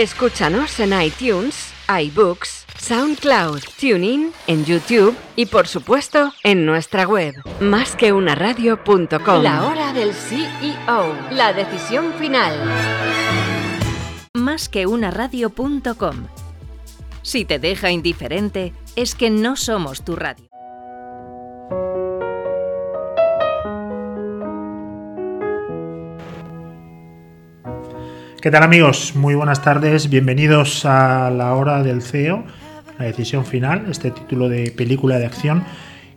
Escúchanos en iTunes, iBooks, SoundCloud, TuneIn, en YouTube y por supuesto en nuestra web, másqueunaradio.com. La hora del CEO, la decisión final. Másqueunaradio.com. Si te deja indiferente, es que no somos tu radio. ¿Qué tal amigos? Muy buenas tardes, bienvenidos a la hora del CEO, la decisión final, este título de película de acción,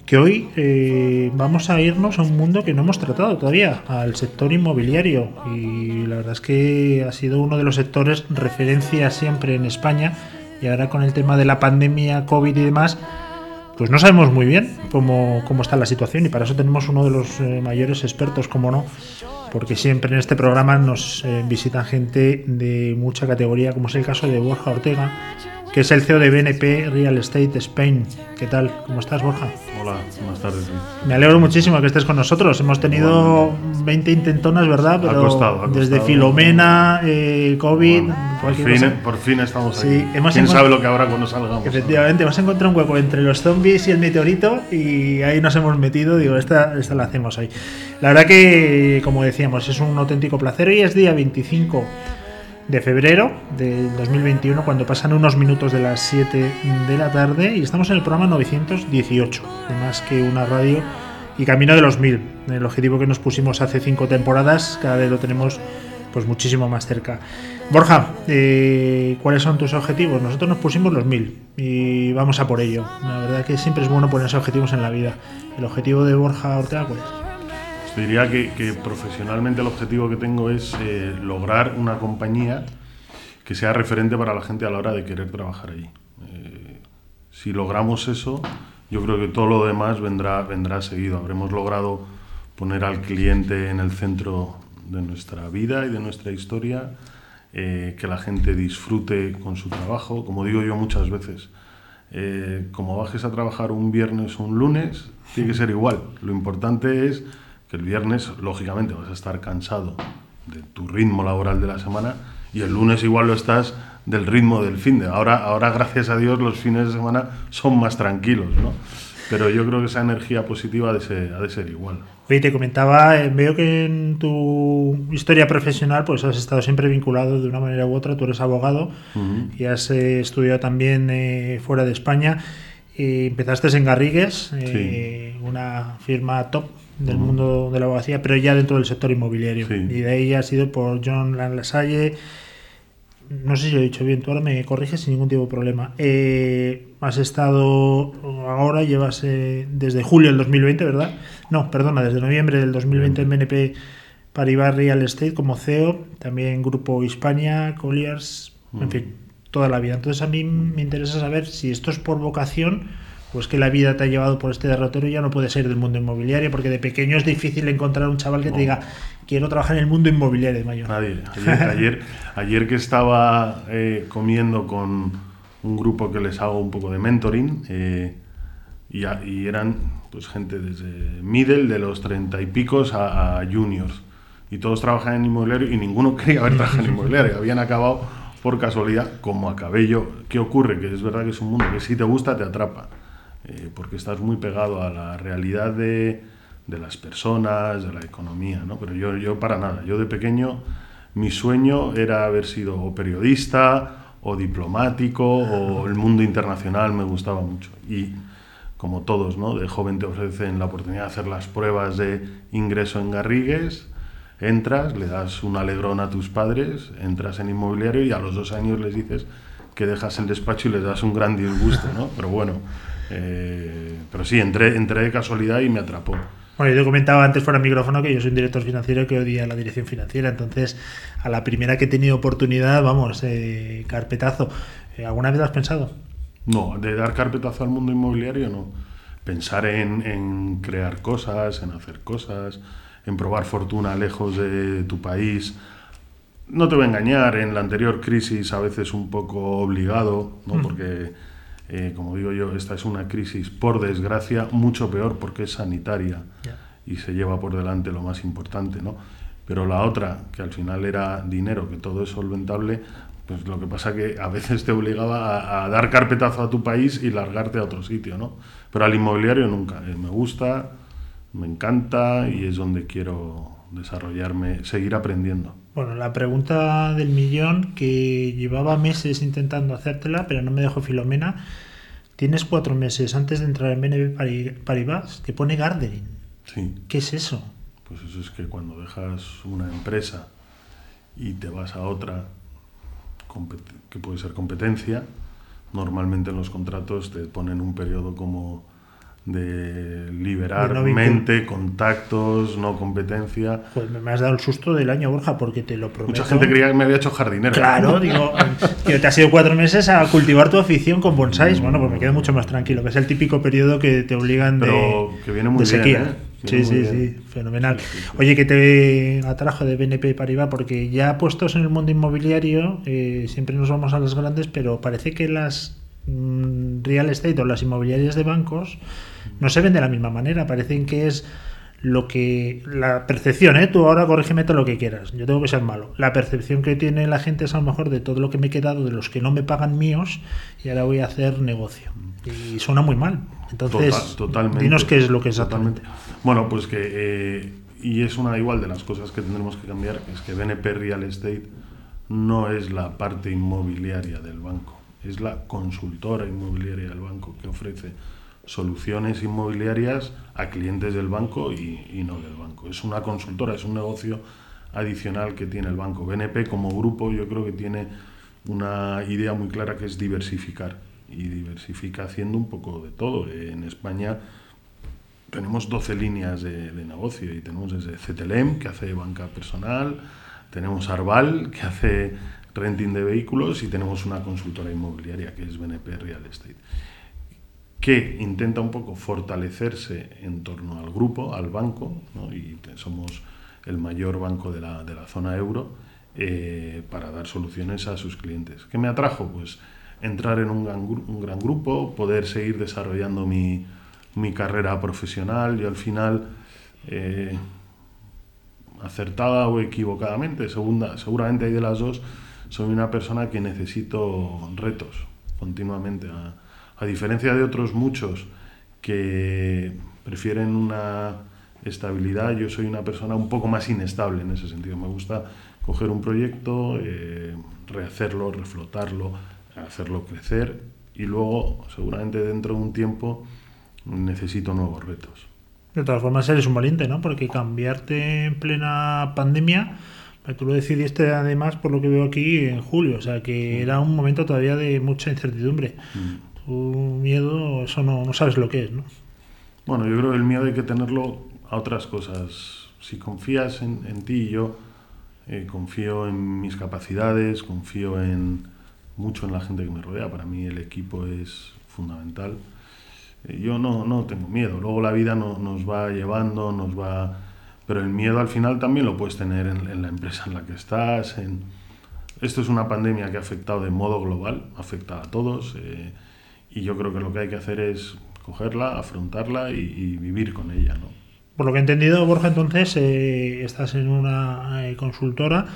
que hoy eh, vamos a irnos a un mundo que no hemos tratado todavía, al sector inmobiliario. Y la verdad es que ha sido uno de los sectores referencia siempre en España y ahora con el tema de la pandemia, COVID y demás, pues no sabemos muy bien cómo, cómo está la situación y para eso tenemos uno de los eh, mayores expertos, como no, porque siempre en este programa nos eh, visitan gente de mucha categoría, como es el caso de Borja Ortega, que es el CEO de BNP Real Estate Spain. ¿Qué tal? ¿Cómo estás, Borja? Hola, buenas tardes. Me alegro muchísimo que estés con nosotros. Hemos tenido 20 intentonas, ¿verdad? Pero ha costado, desde Filomena, eh, COVID, por, fin, por fin estamos sí, Hemos ¿Quién sabe lo que habrá cuando salgamos? Efectivamente, hemos encontrado un hueco entre los zombies y el meteorito y ahí nos hemos metido. Digo, esta, esta la hacemos hoy. La verdad que, como decíamos, es un auténtico placer. Hoy es día 25 de febrero del 2021, cuando pasan unos minutos de las 7 de la tarde y estamos en el programa 918, más que una radio y camino de los 1000. El objetivo que nos pusimos hace cinco temporadas, cada vez lo tenemos pues muchísimo más cerca. Borja, eh, ¿cuáles son tus objetivos? Nosotros nos pusimos los 1000 y vamos a por ello. La verdad que siempre es bueno ponerse objetivos en la vida. ¿El objetivo de Borja Ortega cuál es? Diría que, profesionalmente el objetivo que tengo es eh, lograr una compañía que sea referente para la gente a la hora de querer trabajar allí. Eh, si logramos eso, yo creo que todo lo demás vendrá, vendrá seguido. Habremos logrado poner al cliente en el centro de nuestra vida y de nuestra historia, eh, que la gente disfrute con su trabajo. Como digo yo muchas veces, como bajes a trabajar un viernes o un lunes, tiene que ser igual. Lo importante es el viernes, lógicamente, vas a estar cansado de tu ritmo laboral de la semana y el lunes igual lo estás del ritmo del fin de. Ahora, ahora gracias a Dios, los fines de semana son más tranquilos, ¿no? Pero yo creo que esa energía positiva ha de ser, ha de ser igual. Oye, te comentaba, eh, veo que en tu historia profesional pues has estado siempre vinculado de una manera u otra, tú eres abogado y has eh, estudiado también eh, fuera de España. Y empezaste en Garrigues, una firma top del mundo de la abogacía, pero ya dentro del sector inmobiliario. Y de ahí ha sido por John Lasalle. No sé si lo he dicho bien, tú ahora me corriges sin ningún tipo de problema. Eh, has estado ahora, llevas eh, desde julio del 2020, ¿verdad? No, perdona, desde noviembre del 2020 en BNP Paribas Real Estate como CEO, también Grupo Hispania, Colliers, en fin, toda la vida. Entonces a mí me interesa saber si esto es por vocación pues que la vida te ha llevado por este derrotero ya no puede ser del mundo inmobiliario, porque de pequeño es difícil encontrar un chaval que te diga, quiero trabajar en el mundo inmobiliario, mayor. Nadie. Ayer, ayer, que estaba eh, comiendo con un grupo que les hago un poco de mentoring, eh, y, eran pues gente desde middle, de los treinta y picos, a, juniors. Y todos trabajan en inmobiliario y ninguno quería haber trabajado en inmobiliario. Habían acabado por casualidad, como acabé yo. ¿Qué ocurre? Que es verdad que es un mundo que si te gusta, te atrapa. Eh, porque estás muy pegado a la realidad de, de, las personas, de la economía, ¿no? Pero yo, yo para nada, yo de pequeño mi sueño era haber sido o periodista o diplomático o el mundo internacional me gustaba mucho. Y como todos, ¿no? De joven te ofrecen la oportunidad de hacer las pruebas de ingreso en Garrigues, entras, le das un alegrón a tus padres, entras en inmobiliario y a los dos años les dices que dejas el despacho y les das un gran disgusto, ¿no? Pero bueno, eh, pero sí, entré, entré de casualidad y me atrapó. Bueno, yo te comentaba antes fuera del micrófono que yo soy un director financiero que odia la dirección financiera, entonces a la primera que he tenido oportunidad, vamos, eh, carpetazo. Eh, ¿Alguna vez lo has pensado? No, de dar carpetazo al mundo inmobiliario no. Pensar en, en crear cosas, en hacer cosas, en probar fortuna lejos de tu país. No te voy a engañar, en la anterior crisis a veces un poco obligado, ¿no? Mm. Porque eh, como digo yo, esta es una crisis, por desgracia, mucho peor porque es sanitaria y se lleva por delante lo más importante, ¿no? Pero la otra, que al final era dinero, que todo es solventable, Pues lo que pasa que a veces te obligaba a, dar carpetazo a tu país y largarte a otro sitio, ¿no? Pero al inmobiliario nunca. Eh, me gusta, me encanta y es donde quiero desarrollarme, seguir aprendiendo. Bueno, la pregunta del millón que llevaba meses intentando hacértela, pero no me dejó Filomena. Tienes cuatro meses antes de entrar en BNP Paribas, que pone gardening. Sí. ¿Qué es eso? Pues eso es que cuando dejas una empresa y te vas a otra que puede ser competencia, normalmente en los contratos te ponen un periodo como de liberar mente, contactos, no competencia. Pues me has dado el susto del año, Borja, porque te lo prometo. Mucha gente creía que me había hecho jardinero. Claro, digo, que te has ido cuatro meses a cultivar tu afición con bonsáis. Bueno, pues me quedo mucho más tranquilo, que es el típico periodo que te obligan de, que viene muy sequía. ¿eh? sí, sí, sí, fenomenal. Oye, que te atrajo de BNP Paribas, porque ya puestos en el mundo inmobiliario, eh, siempre nos vamos a las grandes, pero parece que las mm, real estate o las inmobiliarias de bancos no se ven de la misma manera. Parecen que es lo que la percepción, ¿eh? tú ahora corrígeme todo lo que quieras, yo tengo que ser malo. La percepción que tiene la gente es a lo mejor de todo lo que me he quedado, de los que no me pagan míos, y ahora voy a hacer negocio. Y suena muy mal. Entonces, totalmente, dinos qué es lo que es exactamente. Bueno, pues que, eh, y es una igual de las cosas que tendremos que cambiar, es que BNP Real Estate no es la parte inmobiliaria del banco, es la consultora inmobiliaria del banco que ofrece soluciones inmobiliarias a clientes del banco y, no del banco. Es una consultora, es un negocio adicional que tiene el banco. BNP como grupo yo creo que tiene una idea muy clara que es diversificar y diversifica haciendo un poco de todo. En España tenemos 12 líneas de, negocio y tenemos desde CTLM que hace banca personal, tenemos Arval que hace renting de vehículos y tenemos una consultora inmobiliaria que es BNP Real Estate que intenta un poco fortalecerse en torno al grupo, al banco, y somos el mayor banco de la, de la zona euro, eh, para dar soluciones a sus clientes. ¿Qué me atrajo? Pues entrar en un gran, grupo, poder seguir desarrollando mi, mi, carrera profesional. y al final, eh, acertada o equivocadamente, segunda, seguramente hay de las dos, soy una persona que necesito retos continuamente. A diferencia de otros muchos que prefieren una estabilidad, yo soy una persona un poco más inestable en ese sentido. Me gusta coger un proyecto, eh, rehacerlo, reflotarlo, hacerlo crecer y luego, seguramente dentro de un tiempo, necesito nuevos retos. De todas formas, eres un valiente, ¿no? Porque cambiarte en plena pandemia, tú lo decidiste además, por lo que veo aquí, en julio, o sea que era un momento todavía de mucha incertidumbre. Mm tu miedo, eso no, no sabes lo que es, ¿no? Bueno, yo creo que el miedo hay que tenerlo a otras cosas. Si confías en, en ti yo, eh, confío en mis capacidades, confío en mucho en la gente que me rodea. Para mí el equipo es fundamental. Eh, yo no, no tengo miedo. Luego la vida no, nos va llevando, nos va... Pero el miedo al final también lo puedes tener en, en la empresa en la que estás. En... Esto es una pandemia que ha afectado de modo global, afecta a todos. Eh, y yo creo que lo que hay que hacer es cogerla, afrontarla y, vivir con ella, ¿no? Por lo que he entendido, Borja, entonces eh, estás en una eh, consultora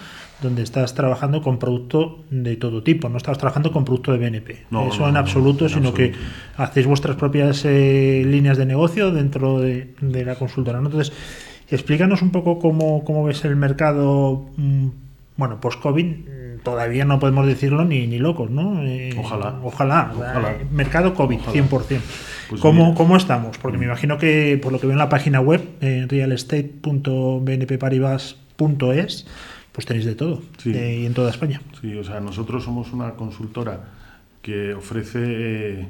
donde estás trabajando con producto de todo tipo, no estás trabajando con producto de BNP. No, Eso en, absoluto, sino que hacéis vuestras propias eh, líneas de negocio dentro de, la consultora. Entonces, explícanos un poco cómo, cómo ves el mercado, mm, bueno, post-COVID todavía no podemos decirlo ni, ni locos, ¿no? Eh, ojalá. Ojalá. mercado COVID, 100%. Pues ¿Cómo, ¿Cómo, estamos? Porque me imagino que, por lo que veo en la página web, eh, realestate.bnpparibas.es, pues tenéis de todo, y en toda España. Sí, o sea, nosotros somos una consultora que ofrece eh,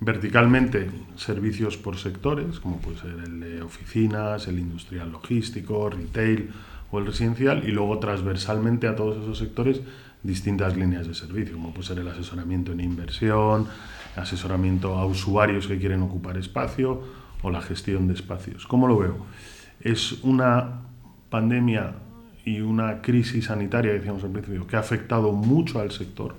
verticalmente servicios por sectores, como puede ser el de oficinas, el industrial logístico, retail, el residencial y luego transversalmente a todos esos sectores distintas líneas de servicio, como puede ser el asesoramiento en inversión, asesoramiento a usuarios que quieren ocupar espacio o la gestión de espacios. ¿Cómo lo veo? Es una pandemia y una crisis sanitaria, decíamos al principio, que ha afectado mucho al sector,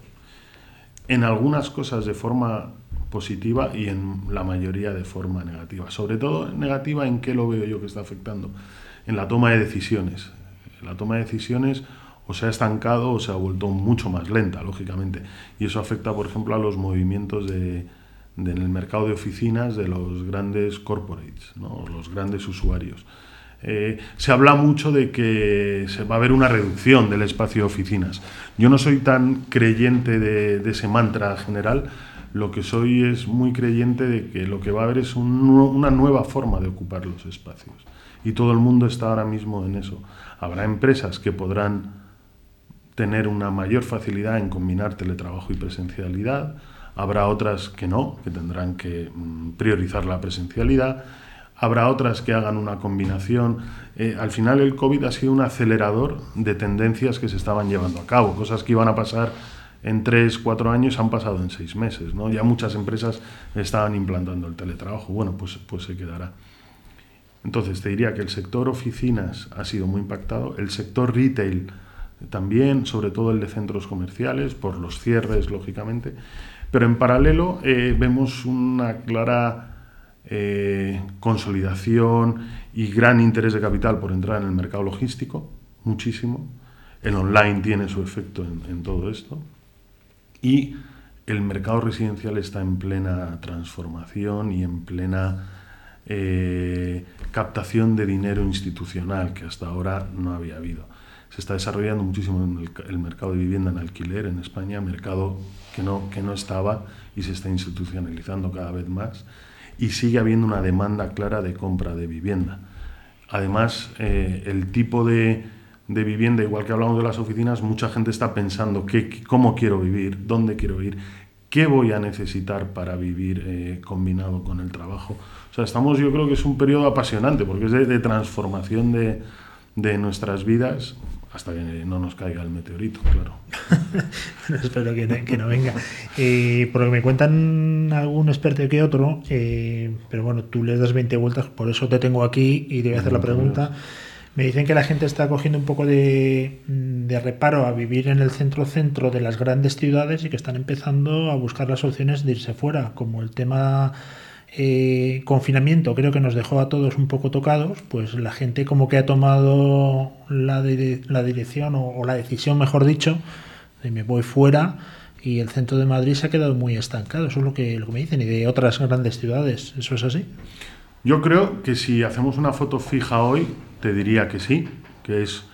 en algunas cosas de forma positiva y en la mayoría de forma negativa. Sobre todo negativa en qué lo veo yo que está afectando, en la toma de decisiones la toma de decisiones o se ha estancado o se ha vuelto mucho más lenta, lógicamente. Y eso afecta, por ejemplo, a los movimientos de, en el mercado de oficinas de los grandes corporates, ¿no? los grandes usuarios. Eh, se habla mucho de que se va a haber una reducción del espacio de oficinas. Yo no soy tan creyente de, ese mantra general, lo que soy es muy creyente de que lo que va a haber es una nueva forma de ocupar los espacios. Y todo el mundo está ahora mismo en eso. Habrá empresas que podrán tener una mayor facilidad en combinar teletrabajo y presencialidad, habrá otras que no, que tendrán que mm, priorizar la presencialidad, habrá otras que hagan una combinación. Eh, al final el COVID ha sido un acelerador de tendencias que se estaban llevando a cabo, cosas que iban a pasar en tres, cuatro años han pasado en seis meses. ¿no? Ya muchas empresas estaban implantando el teletrabajo. Bueno, pues, pues se quedará. Entonces te diría que el sector oficinas ha sido muy impactado, el sector retail también, sobre todo el de centros comerciales, por los cierres, lógicamente, pero en paralelo eh, vemos una clara eh, consolidación y gran interés de capital por entrar en el mercado logístico, muchísimo. El online tiene su efecto en, todo esto. Y el mercado residencial está en plena transformación y en plena eh, captación de dinero institucional que hasta ahora no había habido se está desarrollando muchísimo en el, mercado de vivienda en alquiler en España, mercado que no, que no estaba y se está institucionalizando cada vez más y sigue habiendo una demanda clara de compra de vivienda. Además, eh, el tipo de, de, vivienda, igual que hablamos de las oficinas, mucha gente está pensando qué, cómo quiero vivir, dónde quiero ir, qué voy a necesitar para vivir eh, combinado con el trabajo. O sea, estamos, yo creo que es un periodo apasionante porque es de, de transformación de, de nuestras vidas hasta que no nos caiga el meteorito, claro. Espero que, no venga. Eh, por lo que me cuentan algún experto que otro, eh, pero bueno, tú le das 20 vueltas, por eso te tengo aquí y te voy a hacer la pregunta. Me dicen que la gente está cogiendo un poco de, de reparo a vivir en el centro-centro de las grandes ciudades y que están empezando a buscar las opciones de irse fuera, como el tema eh, confinamiento creo que nos dejó a todos un poco tocados, pues la gente como que ha tomado la, la dirección o, la decisión, mejor dicho, de me voy fuera y el centro de Madrid se ha quedado muy estancado. Eso es lo que, lo que me dicen y de otras grandes ciudades. ¿Eso es así? Yo creo que si hacemos una foto fija hoy, te diría que sí, que es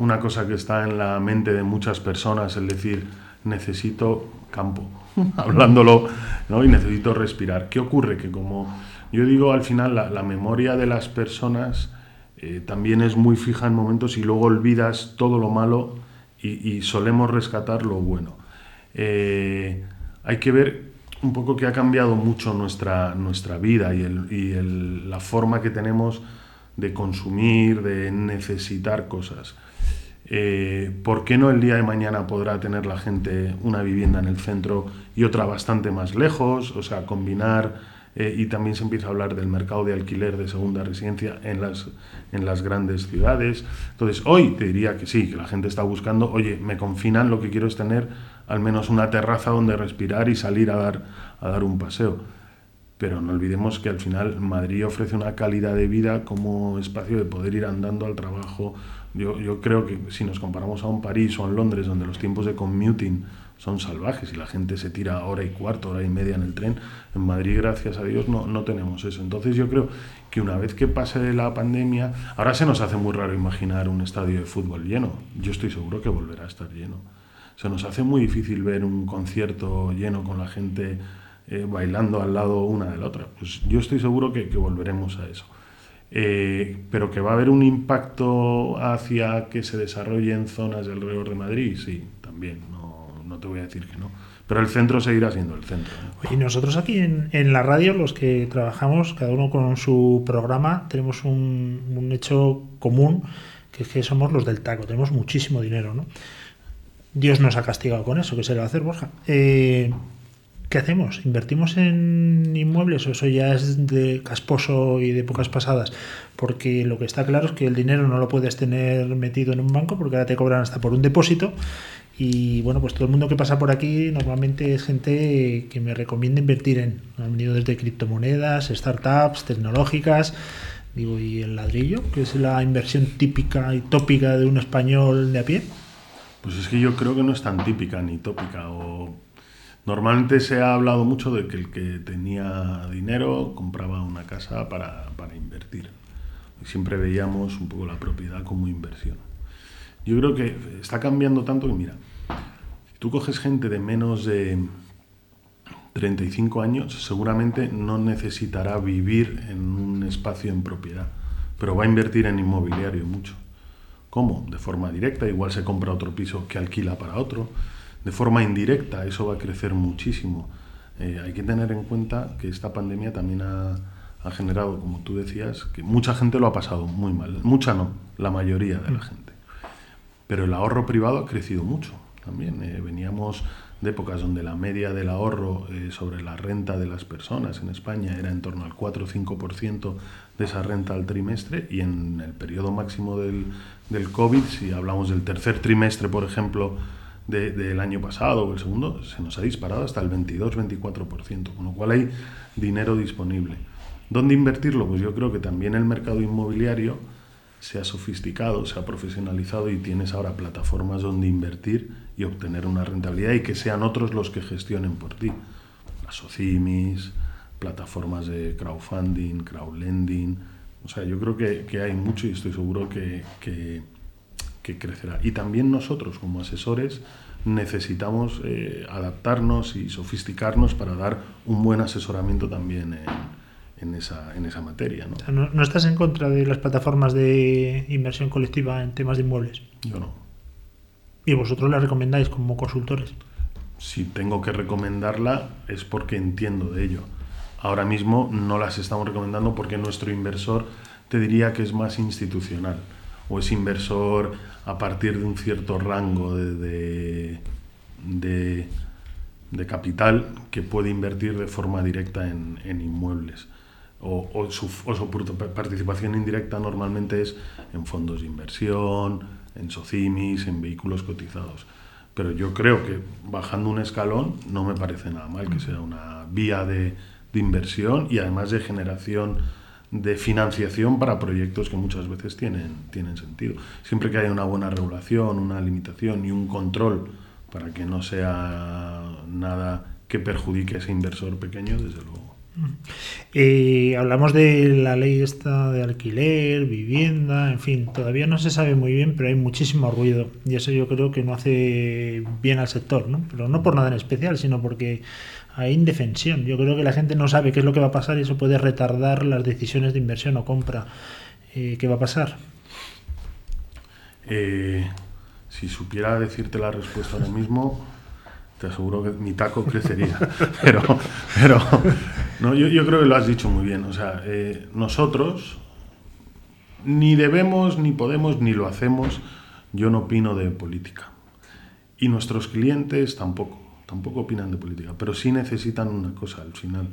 una cosa que está en la mente de muchas personas, el decir, necesito campo, hablándolo, ¿no? y necesito respirar. ¿Qué ocurre? Que como yo digo, al final la, memoria de las personas eh, también es muy fija en momentos y luego olvidas todo lo malo y, solemos rescatar lo bueno. Eh, hay que ver un poco que ha cambiado mucho nuestra, nuestra vida y, el, la forma que tenemos de consumir, de necesitar cosas. Eh, ¿Por qué no el día de mañana podrá tener la gente una vivienda en el centro y otra bastante más lejos? O sea, combinar eh, y también se empieza a hablar del mercado de alquiler de segunda residencia en las, en las grandes ciudades. Entonces, hoy te diría que sí, que la gente está buscando, oye, me confinan, lo que quiero es tener al menos una terraza donde respirar y salir a dar, a dar un paseo. Pero no olvidemos que al final Madrid ofrece una calidad de vida como espacio de poder ir andando al trabajo, yo, creo que si nos comparamos a un París o a un Londres, donde los tiempos de commuting son salvajes y la gente se tira hora y cuarto, hora y media en el tren, en Madrid, gracias a Dios, no, no tenemos eso. Entonces yo creo que una vez que pase la pandemia, ahora se nos hace muy raro imaginar un estadio de fútbol lleno. Yo estoy seguro que volverá a estar lleno. Se nos hace muy difícil ver un concierto lleno con la gente eh, bailando al lado una de la otra. Pues yo estoy seguro que volveremos a eso. Eh, pero que va a haber un impacto hacia que se desarrolle en zonas del alrededor de Madrid, sí, también, no, no te voy a decir que no. Pero el centro seguirá siendo el centro. Y nosotros aquí en, en, la radio, los que trabajamos, cada uno con su programa, tenemos un, un hecho común, que es que somos los del taco, tenemos muchísimo dinero, ¿no? Dios nos ha castigado con eso, ¿qué se le va a hacer, Borja? Eh, ¿Qué hacemos? ¿Invertimos en inmuebles o eso ya es de casposo y de pocas pasadas? Porque lo que está claro es que el dinero no lo puedes tener metido en un banco porque ahora te cobran hasta por un depósito. Y bueno, pues todo el mundo que pasa por aquí normalmente es gente que me recomienda invertir en. Han venido desde criptomonedas, startups, tecnológicas. Digo, ¿y el ladrillo? Que es la inversión típica y tópica de un español de a pie. Pues es que yo creo que no es tan típica ni tópica. O... Normalmente se ha hablado mucho de que el que tenía dinero compraba una casa para, para invertir. Siempre veíamos un poco la propiedad como inversión. Yo creo que está cambiando tanto que, mira, tú coges gente de menos de 35 años, seguramente no necesitará vivir en un espacio en propiedad, pero va a invertir en inmobiliario mucho. ¿Cómo? De forma directa, igual se compra otro piso que alquila para otro. De forma indirecta, eso va a crecer muchísimo. Eh, hay que tener en cuenta que esta pandemia también ha, ha generado, como tú decías, que mucha gente lo ha pasado muy mal. Mucha no, la mayoría de la gente. Pero el ahorro privado ha crecido mucho también. Eh, veníamos de épocas donde la media del ahorro eh, sobre la renta de las personas en España era en torno al 4 o 5% de esa renta al trimestre y en el periodo máximo del, del COVID, si hablamos del tercer trimestre, por ejemplo, del año pasado o el segundo, se nos ha disparado hasta el 22-24%, con lo cual hay dinero disponible. ¿Dónde invertirlo? Pues yo creo que también el mercado inmobiliario se ha sofisticado, se ha profesionalizado y tienes ahora plataformas donde invertir y obtener una rentabilidad y que sean otros los que gestionen por ti. Las SOCIMIS, plataformas de crowdfunding, crowdlending. O sea, yo creo que, que hay mucho y estoy seguro que, que, que, crecerá. Y también nosotros como asesores necesitamos eh, adaptarnos y sofisticarnos para dar un buen asesoramiento también en en esa, en esa materia. ¿no? ¿no? estás en contra de las plataformas de inversión colectiva en temas de inmuebles? Yo no. ¿Y vosotros la recomendáis como consultores? Si tengo que recomendarla es porque entiendo de ello. Ahora mismo no las estamos recomendando porque nuestro inversor te diría que es más institucional o es inversor a partir de un cierto rango de, de, de, capital que puede invertir de forma directa en, en inmuebles o, su, participación indirecta normalmente es en fondos de inversión, en socimis, en vehículos cotizados. Pero yo creo que bajando un escalón no me parece nada mal que sea una vía de, de inversión y además de generación de financiación para proyectos que muchas veces tienen, tienen sentido. Siempre que haya una buena regulación, una limitación y un control para que no sea nada que perjudique a ese inversor pequeño, desde luego. Eh, hablamos de la ley esta de alquiler, vivienda, en fin, todavía no se sabe muy bien, pero hay muchísimo ruido y eso yo creo que no hace bien al sector, ¿no? Pero no por nada en especial, sino porque hay indefensión. Yo creo que la gente no sabe qué es lo que va a pasar y eso puede retardar las decisiones de inversión o compra. Eh, ¿Qué va a pasar? Eh, si supiera decirte la respuesta ahora mismo, te aseguro que mi taco crecería. pero pero no, yo, yo, creo que lo has dicho muy bien. O sea, eh, nosotros ni debemos, ni podemos, ni lo hacemos. Yo no opino de política. Y nuestros clientes tampoco, tampoco opinan de política. Pero sí necesitan una cosa al final.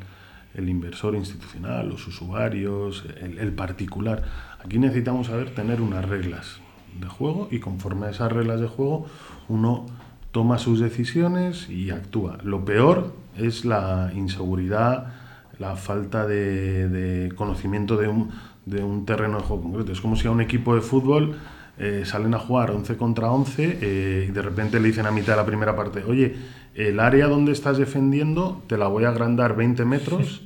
El inversor institucional, los usuarios, el, el particular. Aquí necesitamos saber tener unas reglas de juego y conforme a esas reglas de juego uno toma sus decisiones y actúa. Lo peor es la inseguridad, la falta de, conocimiento de un, de un, terreno de juego concreto. Es como si a un equipo de fútbol eh, salen a jugar 11 contra 11 eh, y de repente le dicen a mitad de la primera parte, oye, el área donde estás defendiendo te la voy a agrandar 20 metros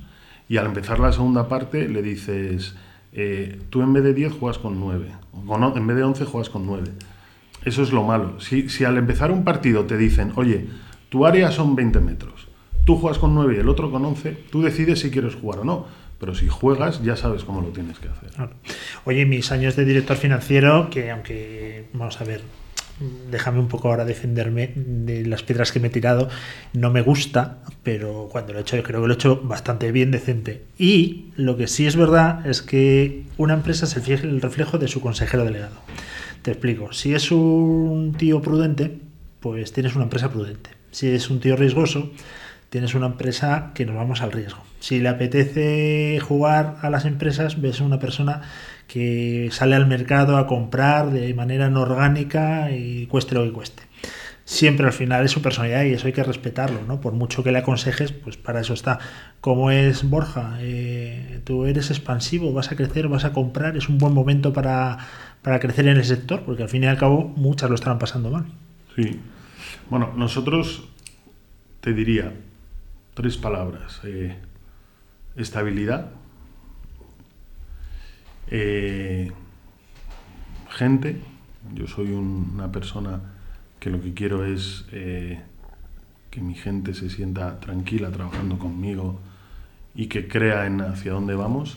y al empezar la segunda parte le dices, eh, tú en vez de 10 juegas con 9, en vez de 11 juegas con 9 eso es lo malo. Si, si al empezar un partido te dicen, oye, tu área son 20 metros, tú juegas con 9 y el otro con 11, tú decides si quieres jugar o no. Pero si juegas, ya sabes cómo lo tienes que hacer. Oye, mis años de director financiero, que aunque, vamos a ver, déjame un poco ahora defenderme de las piedras que me he tirado, no me gusta, pero cuando lo he hecho, creo que lo he hecho bastante bien, decente. Y lo que sí es verdad es que una empresa es el reflejo de su consejero delegado. Te explico. Si es un tío prudente, pues tienes una empresa prudente. Si es un tío riesgoso, tienes una empresa que nos vamos al riesgo. Si le apetece jugar a las empresas, ves a una persona que sale al mercado a comprar de manera no orgánica y cueste lo que cueste. Siempre al final es su personalidad y eso hay que respetarlo, ¿no? Por mucho que le aconsejes, pues para eso está. Como es Borja, eh, tú eres expansivo, vas a crecer, vas a comprar, es un buen momento para para crecer en el sector, porque al fin y al cabo muchas lo están pasando mal. Sí. Bueno, nosotros te diría tres palabras. Eh, estabilidad, eh, gente. Yo soy una persona que lo que quiero es eh, que mi gente se sienta tranquila trabajando conmigo y que crea en hacia dónde vamos.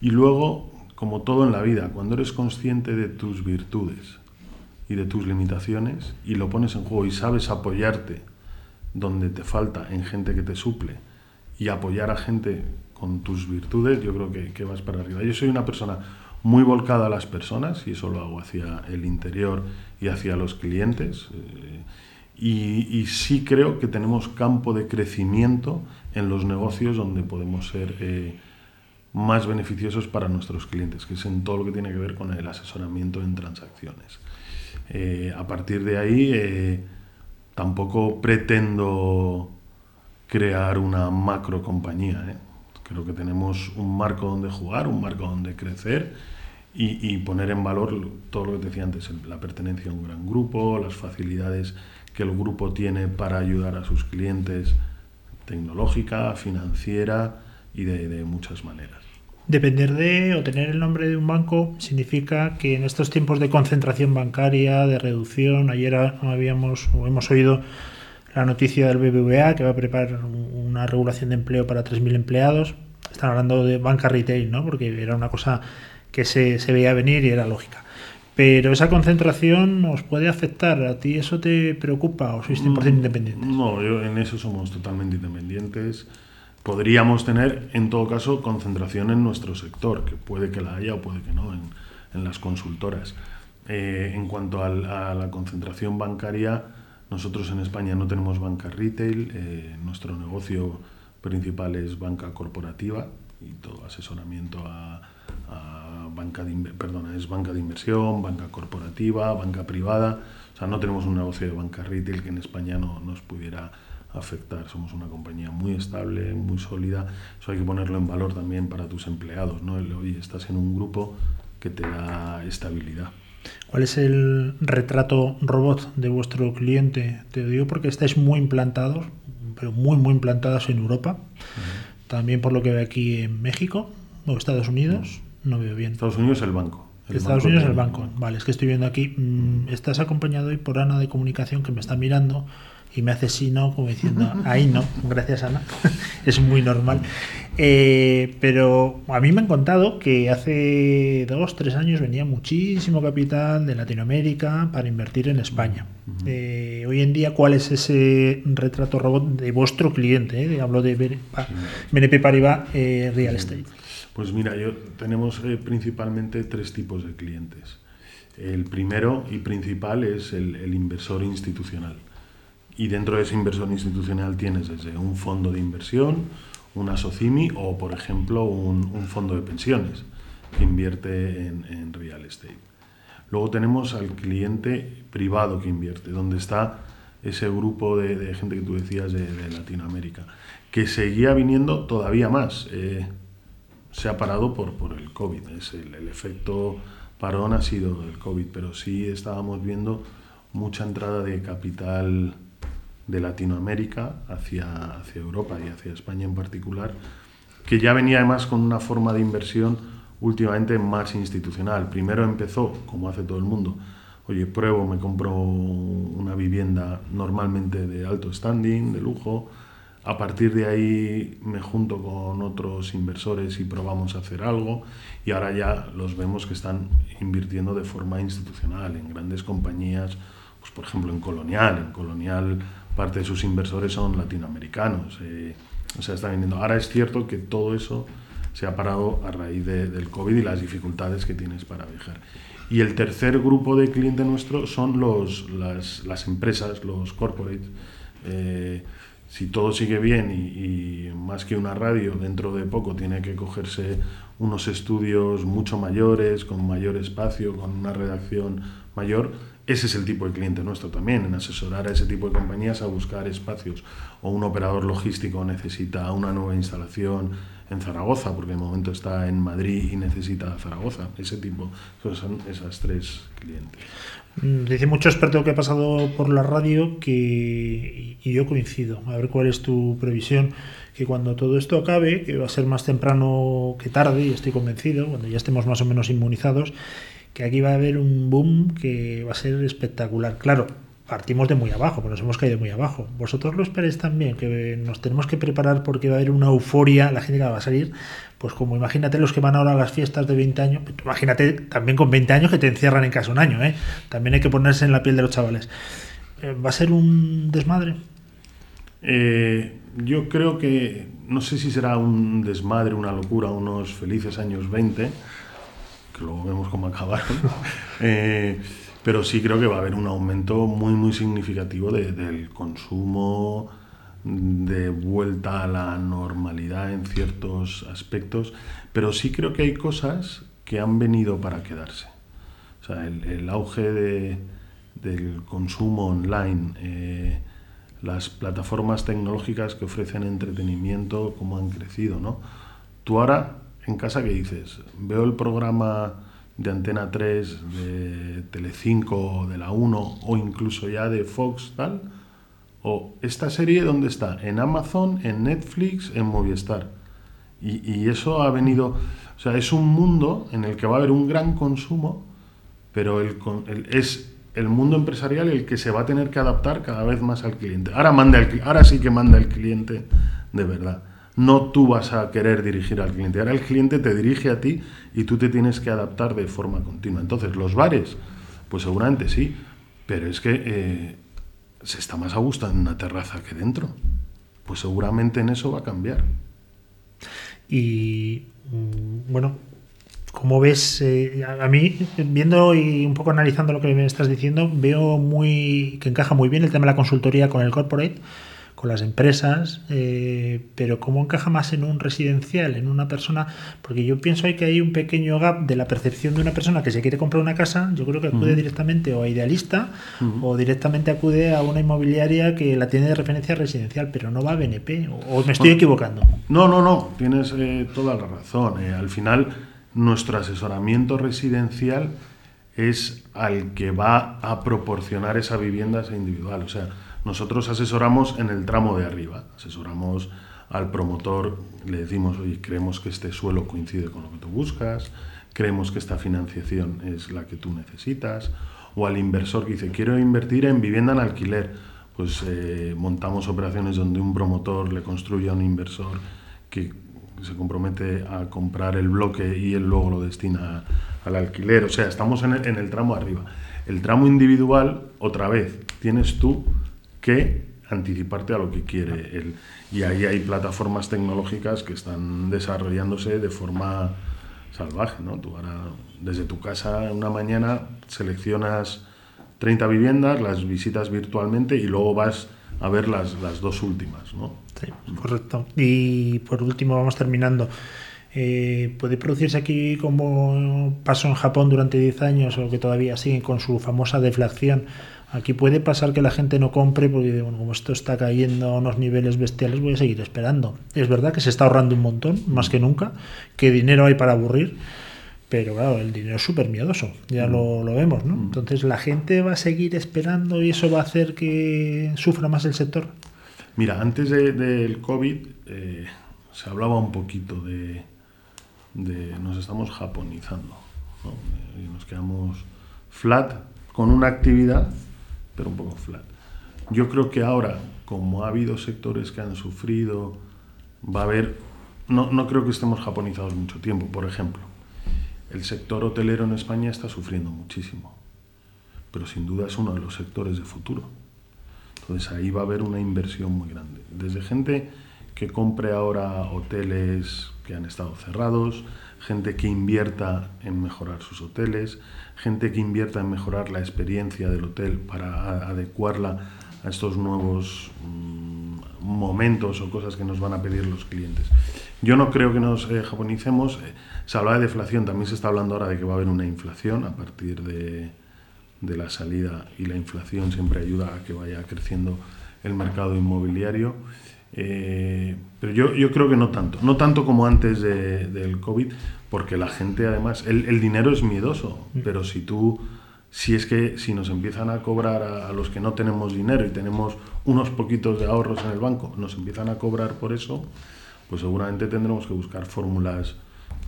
Y luego, como todo en la vida, cuando eres consciente de tus virtudes y de tus limitaciones y lo pones en juego y sabes apoyarte donde te falta en gente que te suple y apoyar a gente con tus virtudes, yo creo que, que vas para arriba. Yo soy una persona muy volcada a las personas y eso lo hago hacia el interior y hacia los clientes. Eh, y, sí creo que tenemos campo de crecimiento en los negocios donde podemos ser eh, más beneficiosos para nuestros clientes, que es en todo lo que tiene que ver con el asesoramiento en transacciones. Eh, a partir de ahí, tampoco pretendo crear una macro compañía. Creo que tenemos un marco donde jugar, un marco donde crecer y, poner en valor todo lo que te decía antes, la pertenencia a un gran grupo, las facilidades que el grupo tiene para ayudar a sus clientes, tecnológica, financiera y de, muchas maneras. Depender de o tener el nombre de un banco significa que en estos tiempos de concentración bancaria, de reducción, ayer habíamos o hemos oído la noticia del BBVA que va a preparar una regulación de empleo para 3.000 empleados. Están hablando de banca retail, ¿no? Porque era una cosa que se, se veía venir y era lógica. Pero esa concentración os puede afectar. ¿A ti eso te preocupa o sois 100% mm, independientes? No, yo en eso somos totalmente independientes. Podríamos tener, en todo caso, concentración en nuestro sector, que puede que la haya o puede que no, en, las consultoras. Eh, en cuanto a la concentración bancaria, nosotros en España no tenemos banca retail, eh, nuestro negocio principal es banca corporativa y todo asesoramiento a, banca de, perdona, es banca de inversión, banca corporativa, banca privada. O sea, no tenemos un negocio de banca retail que en España no nos pudiera afectar. Somos una compañía muy estable, muy sólida. Eso hay que ponerlo en valor también para tus empleados. ¿no? Hoy estás en un grupo que te da estabilidad. ¿Cuál es el retrato robot de vuestro cliente? Te digo porque estáis muy implantados, pero muy, muy implantados en Europa. También por lo que veo aquí en México o Estados Unidos. No veo bien. Estados Unidos es el banco. Estados Unidos es el banco. Vale, es que estoy viendo aquí. Mm, estás acompañado hoy por Ana de Comunicación que me está mirando y me hace sí, no, como diciendo, ahí no, gracias Ana, es muy normal. Eh, pero a mí me han contado que hace dos, tres años venía muchísimo capital de Latinoamérica para invertir en España. Eh, hoy en día, ¿cuál es ese retrato robot de vuestro cliente? Eh? Hablo de BNP Paribas Real Estate. Pues mira, yo, tenemos principalmente tres tipos de clientes. El primero y principal es el inversor institucional y dentro de ese inversor institucional tienes desde un fondo de inversión, una SOCIMI o, por ejemplo, un, fondo de pensiones que invierte en, real estate. Luego tenemos al cliente privado que invierte, donde está ese grupo de, gente que tú decías de, Latinoamérica, que seguía viniendo todavía más. Eh, se ha parado por, por el COVID, es el, el, efecto parón ha sido el COVID, pero sí estábamos viendo mucha entrada de capital de Latinoamérica hacia, hacia Europa y hacia España en particular, que ya venía además con una forma de inversión últimamente más institucional. Primero empezó, como hace todo el mundo, oye, pruebo, me compro una vivienda normalmente de alto standing, de lujo, a partir de ahí me junto con otros inversores y probamos a hacer algo y ahora ya los vemos que están invirtiendo de forma institucional en grandes compañías, pues por ejemplo en Colonial, en Colonial parte de sus inversores son latinoamericanos. Eh, o sea, está vendiendo. Ahora es cierto que todo eso se ha parado a raíz del COVID y las dificultades que tienes para viajar. Y el tercer grupo de cliente nuestro son los, las, empresas, los corporates. Eh, si todo sigue bien y, más que una radio, dentro de poco tiene que cogerse unos estudios mucho mayores, con mayor espacio, con una redacción mayor, ese es el tipo de cliente nuestro también, en asesorar a ese tipo de compañías a buscar espacios. O un operador logístico necesita una nueva instalación en Zaragoza, porque de momento está en Madrid y necesita Zaragoza. Ese tipo, son esas tres clientes. Mm, dice mucho experto que ha pasado por la radio que, y yo coincido. A ver cuál es tu previsión. Que cuando todo esto acabe, que va a ser más temprano que tarde, y estoy convencido, cuando ya estemos más o menos inmunizados, que aquí va a haber un boom que va a ser espectacular. Claro, partimos de muy abajo, pero nos hemos caído muy abajo. Vosotros lo esperéis también, que nos tenemos que preparar porque va a haber una euforia, la gente que va a salir, pues como imagínate los que van ahora a las fiestas de 20 años, pues imagínate también con 20 años que te encierran en casa un año, ¿eh? también hay que ponerse en la piel de los chavales. Eh, ¿Va a ser un desmadre? Eh, yo creo que, no sé si será un desmadre, una locura, unos felices años 20, que luego vemos cómo acabaron. eh, pero sí creo que va a haber un aumento muy, muy significativo del consumo, de vuelta a la normalidad en ciertos aspectos, pero sí creo que hay cosas que han venido para quedarse. O sea, el, auge del consumo online, eh, las plataformas tecnológicas que ofrecen entretenimiento, cómo han crecido, ¿no? Tú ahora en casa, ¿qué dices? Veo el programa de Antena 3, de Telecinco, de la 1 o incluso ya de Fox, tal. O esta serie, ¿dónde está? En Amazon, en Netflix, en Movistar. Y, eso ha venido, o sea, es un mundo en el que va a haber un gran consumo, pero es el mundo empresarial el que se va a tener que adaptar cada vez más al cliente. Ahora, manda el, ahora sí que manda el cliente de verdad no tú vas a querer dirigir al cliente. Ahora el cliente te dirige a ti y tú te tienes que adaptar de forma continua. Entonces, los bares, pues seguramente sí, pero es que eh, se está más a gusto en una terraza que dentro. Pues seguramente en eso va a cambiar. Y mm, bueno, como ves, eh, a mí, viendo y un poco analizando lo que me estás diciendo, veo muy que encaja muy bien el tema de la consultoría con el corporate con las empresas, eh, pero ¿cómo encaja más en un residencial, en una persona? Porque yo pienso que hay un pequeño gap de la percepción de una persona que se quiere comprar una casa, yo creo que acude directamente o a Idealista o directamente acude a una inmobiliaria que la tiene de referencia residencial, pero no va a BNP, o, me estoy equivocando. No, no, no, tienes eh, toda la razón. Eh. al final, nuestro asesoramiento residencial es al que va a proporcionar esa vivienda esa individual, o sea, nosotros asesoramos en el tramo de arriba, asesoramos al promotor, le decimos, oye, creemos que este suelo coincide con lo que tú buscas, creemos que esta financiación es la que tú necesitas, o al inversor que dice, quiero invertir en vivienda en alquiler, pues eh, montamos operaciones donde un promotor le construye a un inversor que se compromete a comprar el bloque y él luego lo destina al alquiler, o sea, estamos en el, en el tramo arriba. El tramo individual, otra vez, tienes tú que anticiparte a lo que quiere él. Y ahí hay plataformas tecnológicas que están desarrollándose de forma salvaje, ¿no? Tú ahora, desde tu casa, una mañana, seleccionas 30 viviendas, las visitas virtualmente y luego vas a ver las, las dos últimas, ¿no? Sí, correcto. Y por último, vamos terminando. Eh, ¿Puede producirse aquí como pasó en Japón durante 10 años o que todavía siguen con su famosa deflación? Aquí puede pasar que la gente no compre porque, bueno, como esto está cayendo a unos niveles bestiales, voy a seguir esperando. Es verdad que se está ahorrando un montón, más que nunca, que dinero hay para aburrir, pero claro, el dinero es súper miedoso, ya lo, lo, vemos, ¿no? Entonces la gente va a seguir esperando y eso va a hacer que sufra más el sector. Mira, antes del COVID eh, se hablaba un poquito de, de nos estamos japonizando, ¿no? y nos quedamos flat con una actividad pero un poco flat. Yo creo que ahora, como ha habido sectores que han sufrido, va a haber, no, no creo que estemos japonizados mucho tiempo. Por ejemplo, el sector hotelero en España está sufriendo muchísimo, pero sin duda es uno de los sectores de futuro. Entonces ahí va a haber una inversión muy grande. Desde gente que compre ahora hoteles que han estado cerrados, gente que invierta en mejorar sus hoteles, gente que invierta en mejorar la experiencia del hotel para adecuarla a estos nuevos mm, momentos o cosas que nos van a pedir los clientes. Yo no creo que nos eh, japonicemos. Eh, se habla de deflación, también se está hablando ahora de que va a haber una inflación a partir de, de la salida y la inflación siempre ayuda a que vaya creciendo el mercado inmobiliario. Eh, pero yo, yo, creo que no tanto, no tanto como antes de, del COVID, porque la gente además, el, el dinero es miedoso, mm. pero si tú si es que si nos empiezan a cobrar a, los que no tenemos dinero y tenemos unos poquitos de ahorros en el banco, nos empiezan a cobrar por eso, pues seguramente tendremos que buscar fórmulas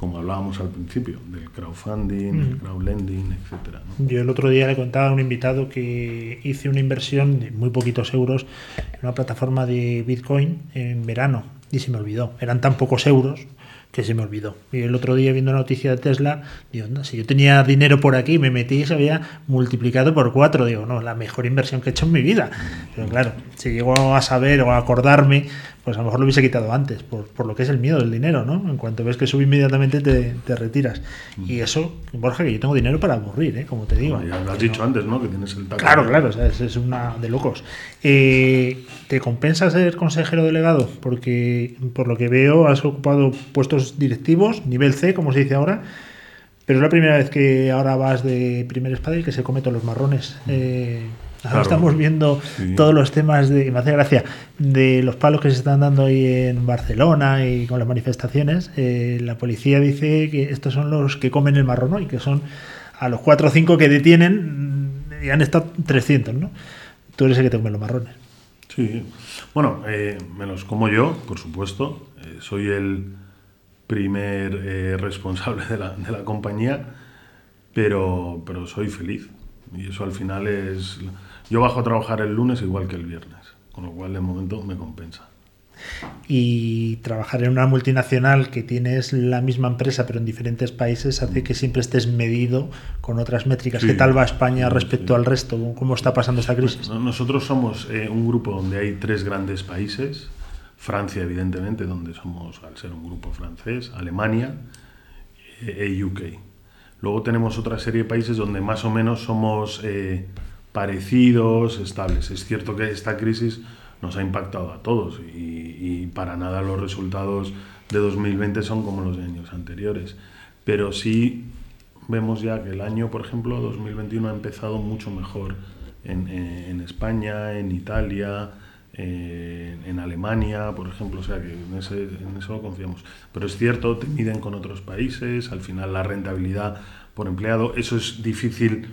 como hablábamos al principio, del crowdfunding, el crowdlending, etc. Yo el otro día le contaba a un invitado que hice una inversión de muy poquitos euros en una plataforma de Bitcoin en verano y se me olvidó. Eran tan pocos euros que se me olvidó. Y el otro día viendo la noticia de Tesla, digo, no, si yo tenía dinero por aquí, me metí y se había multiplicado por cuatro. Digo, no, la mejor inversión que he hecho en mi vida. Pero claro, si llego a saber o a acordarme, pues a lo mejor lo hubiese quitado antes, por, por, lo que es el miedo del dinero, ¿no? En cuanto ves que sube inmediatamente te, te retiras. Mm. Y eso, Borja, que yo tengo dinero para aburrir, ¿eh? Como te digo. ya lo has dicho antes, ¿no? Que tienes el Claro, claro, es, es, una de locos. Eh, ¿Te compensa ser consejero delegado? Porque por lo que veo has ocupado puestos directivos, nivel C, como se dice ahora, pero es la primera vez que ahora vas de primer espada y que se come todos los marrones. Mm. Eh, Ahora estamos viendo todos los temas de, me hace gracia, de los palos que se están dando ahí en Barcelona y con las manifestaciones. Eh, la policía dice que estos son los que comen el marrón y que son a los 4 o 5 que detienen y han estado 300, ¿no? Tú eres el que te come los marrones. Sí, bueno, eh, me los como yo, por supuesto. Eh, soy el primer responsable de la, de la compañía, pero, pero soy feliz. Y eso al final es yo bajo a trabajar el lunes igual que el viernes, con lo cual de momento me compensa. Y trabajar en una multinacional que tienes la misma empresa pero en diferentes países hace que siempre estés medido con otras métricas. ¿Qué tal va España respecto al resto? ¿Cómo está pasando esta crisis? Nosotros somos eh, un grupo donde hay tres grandes países. Francia, evidentemente, donde somos, al ser un grupo francés, Alemania e eh, UK. Luego tenemos otra serie de países donde más o menos somos eh, parecidos, estables. Es cierto que esta crisis nos ha impactado a todos y, para nada los resultados de 2020 son como los de años anteriores. Pero sí vemos ya que el año, por ejemplo, 2021 ha empezado mucho mejor en, España, en Italia, en Alemania, por ejemplo, o sea que en, en eso confiamos. Pero es cierto, te miden con otros países, al final la rentabilidad por empleado, eso es difícil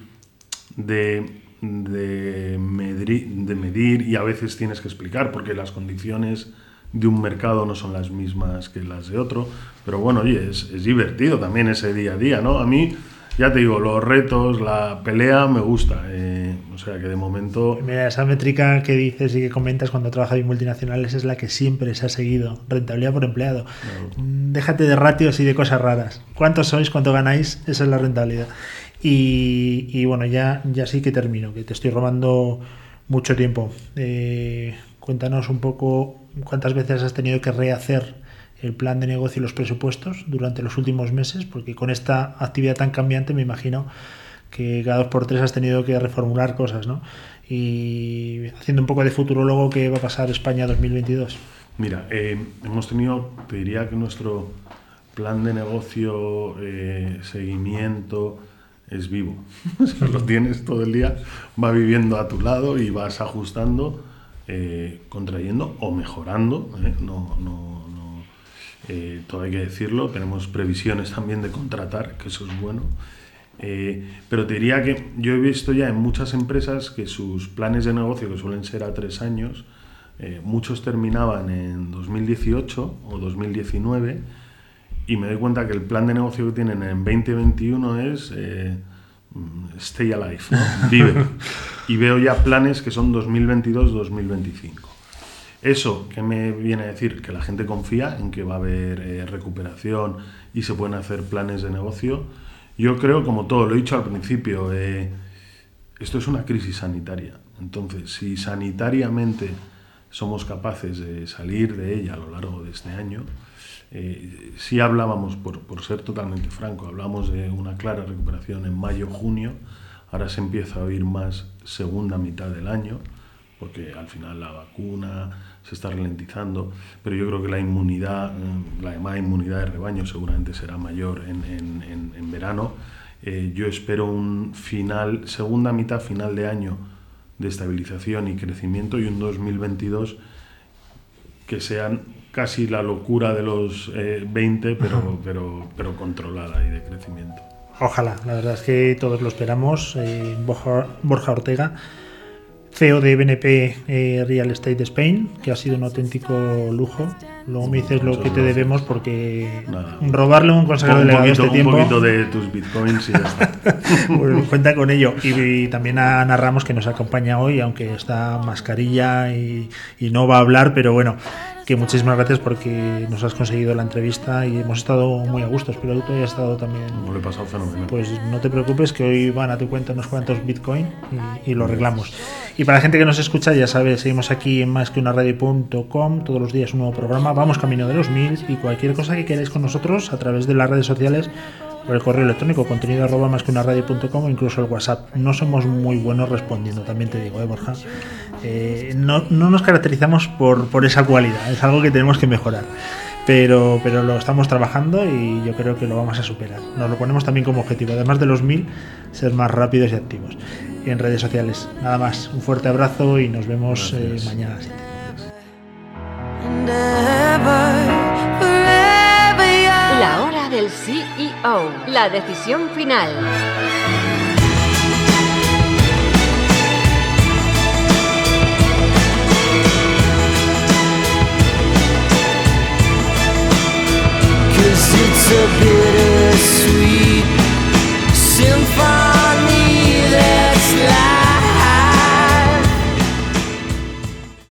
de de medir, de medir y a veces tienes que explicar porque las condiciones de un mercado no son las mismas que las de otro. Pero bueno, oye, es, es, divertido también ese día a día, ¿no? A mí, ya te digo, los retos, la pelea me gusta. Eh, o sea que de momento... Mira, esa métrica que dices y que comentas cuando trabajas en multinacionales es la que siempre se ha seguido. Rentabilidad por empleado. Déjate de ratios y de cosas raras. ¿Cuántos sois? ¿Cuánto ganáis? Esa es la rentabilidad. Y, bueno, ya, ya sí que termino, que te estoy robando mucho tiempo. Eh, cuéntanos un poco cuántas veces has tenido que rehacer el plan de negocio y los presupuestos durante los últimos meses, porque con esta actividad tan cambiante me imagino que cada dos por tres has tenido que reformular cosas, ¿no? Y haciendo un poco de futurólogo, ¿qué va a pasar España 2022? Mira, eh, hemos tenido, te diría que nuestro plan de negocio, eh, seguimiento, es vivo. lo tienes todo el día, va viviendo a tu lado y vas ajustando, eh, contrayendo o mejorando. ¿eh? No, no, no eh, todo hay que decirlo. Tenemos previsiones también de contratar, que eso es bueno. pero te diría que yo he visto ya en muchas empresas que sus planes de negocio, que suelen ser a tres años, muchos terminaban en 2018 o 2019 y me doy cuenta que el plan de negocio que tienen en 2021 es eh, stay alive, vive. y veo ya planes que son 2022-2025. Eso que me viene a decir que la gente confía en que va a haber eh, recuperación y se pueden hacer planes de negocio. Yo creo, como todo, lo he dicho al principio, eh, esto es una crisis sanitaria. Entonces, si sanitariamente somos capaces de salir de ella a lo largo de este año, eh, si hablábamos, por, por, ser totalmente franco, hablamos de una clara recuperación en mayo-junio, ahora se empieza a oír más segunda mitad del año, porque al final la vacuna se está ralentizando, pero yo creo que la inmunidad, mm, la llamada inmunidad de rebaño seguramente será mayor en, en, en, verano. Eh, yo espero un final, segunda mitad, final de año de estabilización y crecimiento y un 2022 que sean casi la locura de los 20, eh, pero, pero, pero controlada y de crecimiento. Ojalá, la verdad es que todos lo esperamos. Eh, Borja, Borja Ortega CEO de BNP eh, Real Estate Spain, que ha sido un auténtico lujo. Luego me dices lo que te debemos porque robarle un consejero delegado poquito, este tiempo. un poquito de tus bitcoins y ya está. Pues cuenta con ello. Y, y también a Ana Ramos que nos acompaña hoy, aunque está mascarilla y, y no va a hablar, pero bueno, que muchísimas gracias porque nos has conseguido la entrevista y hemos estado muy a gusto. Espero que tú hayas estado también. Me lo he pasado fenomenal. Pues no te preocupes que hoy van a tu cuenta unos cuantos Bitcoin y, y lo arreglamos. Y para la gente que nos escucha, ya sabes, seguimos aquí en más que una radio.com, todos los días un nuevo programa, vamos camino de los mil y cualquier cosa que queráis con nosotros a través de las redes sociales por el correo electrónico, contenido arroba más que una radio.com o incluso el WhatsApp. No somos muy buenos respondiendo, también te digo, ¿eh, Borja? Eh, no, no nos caracterizamos por, por esa cualidad, es algo que tenemos que mejorar. Pero, pero lo estamos trabajando y yo creo que lo vamos a superar. Nos lo ponemos también como objetivo, además de los mil, ser más rápidos y activos en redes sociales. Nada más, un fuerte abrazo y nos vemos eh, mañana. La hora del CEO. Oh, la decisión final.